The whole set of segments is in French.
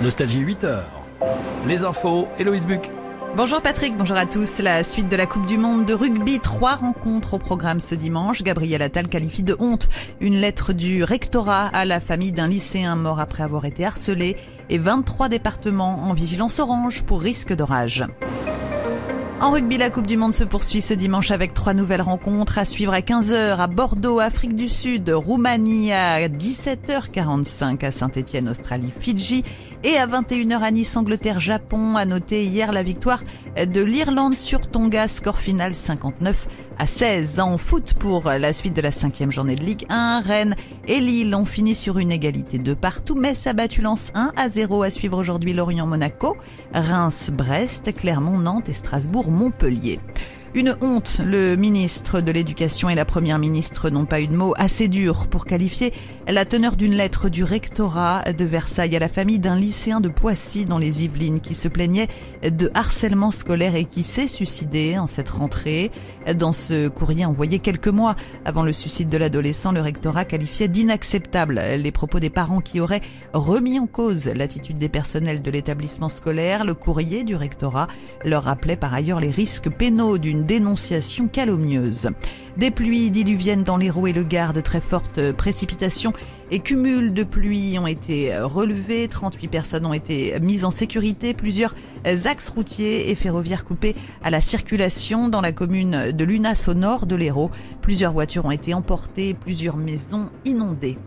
Nostalgie 8h. Les infos, Héloïse Buc. Bonjour Patrick, bonjour à tous. La suite de la Coupe du Monde de rugby, trois rencontres au programme ce dimanche. Gabriel Attal qualifie de honte une lettre du rectorat à la famille d'un lycéen mort après avoir été harcelé et 23 départements en vigilance orange pour risque d'orage. En rugby, la Coupe du Monde se poursuit ce dimanche avec trois nouvelles rencontres à suivre à 15h à Bordeaux, Afrique du Sud, Roumanie à 17h45 à Saint-Etienne, Australie, Fidji et à 21h à Nice, Angleterre, Japon. À noter hier la victoire de l'Irlande sur Tonga, score final 59 à 16 en foot pour la suite de la cinquième journée de Ligue 1. Rennes et Lille ont fini sur une égalité de partout. Metz a battu Lens 1 à 0 à suivre aujourd'hui Lorient-Monaco, Reims-Brest, Clermont-Nantes et Strasbourg-Montpellier. Une honte, le ministre de l'Éducation et la première ministre n'ont pas eu de mots assez durs pour qualifier la teneur d'une lettre du rectorat de Versailles à la famille d'un lycéen de Poissy dans les Yvelines qui se plaignait de harcèlement scolaire et qui s'est suicidé en cette rentrée. Dans ce courrier envoyé quelques mois avant le suicide de l'adolescent, le rectorat qualifiait d'inacceptable les propos des parents qui auraient remis en cause l'attitude des personnels de l'établissement scolaire. Le courrier du rectorat leur rappelait par ailleurs les risques pénaux d'une dénonciation calomnieuse. Des pluies diluviennes dans l'Hérault et le Gard, de très fortes précipitations et cumuls de pluie ont été relevés. 38 personnes ont été mises en sécurité. Plusieurs axes routiers et ferroviaires coupés à la circulation dans la commune de Lunas au nord de l'Hérault. Plusieurs voitures ont été emportées, plusieurs maisons inondées.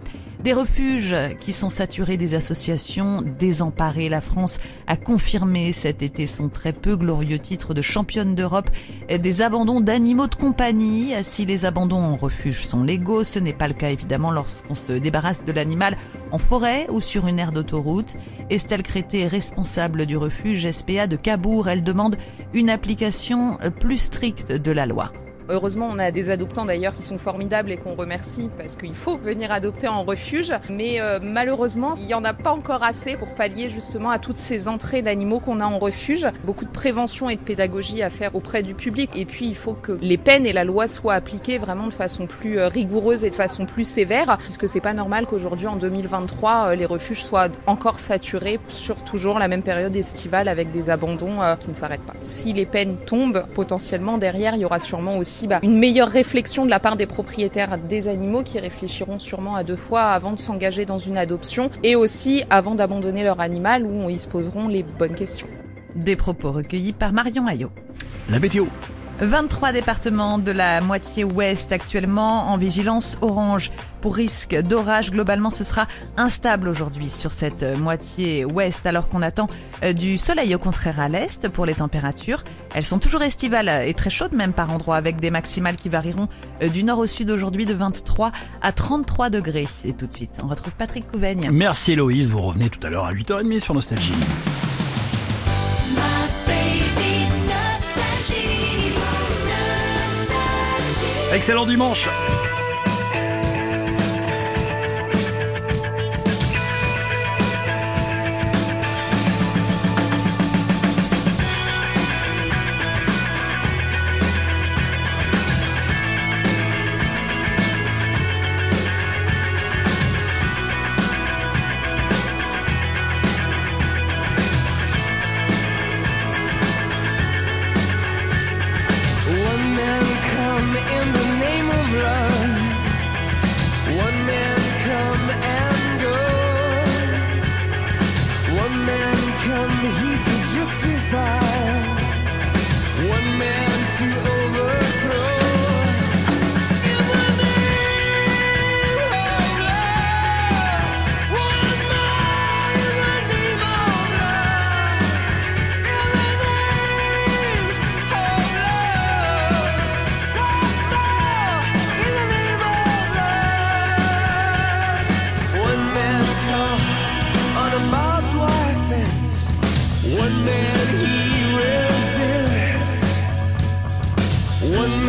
Des refuges qui sont saturés des associations désemparées. La France a confirmé cet été son très peu glorieux titre de championne d'Europe des abandons d'animaux de compagnie. Si les abandons en refuge sont légaux, ce n'est pas le cas évidemment lorsqu'on se débarrasse de l'animal en forêt ou sur une aire d'autoroute. Estelle Crété est responsable du refuge SPA de Cabourg. Elle demande une application plus stricte de la loi. Heureusement, on a des adoptants d'ailleurs qui sont formidables et qu'on remercie parce qu'il faut venir adopter en refuge. Mais euh, malheureusement, il n'y en a pas encore assez pour pallier justement à toutes ces entrées d'animaux qu'on a en refuge. Beaucoup de prévention et de pédagogie à faire auprès du public. Et puis, il faut que les peines et la loi soient appliquées vraiment de façon plus euh, rigoureuse et de façon plus sévère, puisque c'est pas normal qu'aujourd'hui, en 2023, euh, les refuges soient encore saturés sur toujours la même période estivale avec des abandons qui ne s'arrêtent pas. Si les peines tombent, potentiellement derrière, il y aura sûrement aussi bah, une meilleure réflexion de la part des propriétaires des animaux qui réfléchiront sûrement à deux fois avant de s'engager dans une adoption et aussi avant d'abandonner leur animal où ils se poseront les bonnes questions. Des propos recueillis par Marion Ayot. La météo. 23 départements de la moitié ouest actuellement en vigilance orange pour risque d'orage. Globalement, ce sera instable aujourd'hui sur cette moitié ouest alors qu'on attend euh, du soleil au contraire à l'est pour les températures. Elles sont toujours estivales et très chaudes même par endroits avec des maximales qui varieront euh, du nord au sud aujourd'hui de 23 à 33 degrés. Et tout de suite, on retrouve Patrick Couvaigne. Merci Héloïse, vous revenez tout à l'heure à 8h30 sur Nostalgie. Excellent dimanche vuur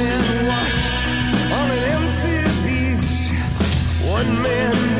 man washed on an empty beach. One man.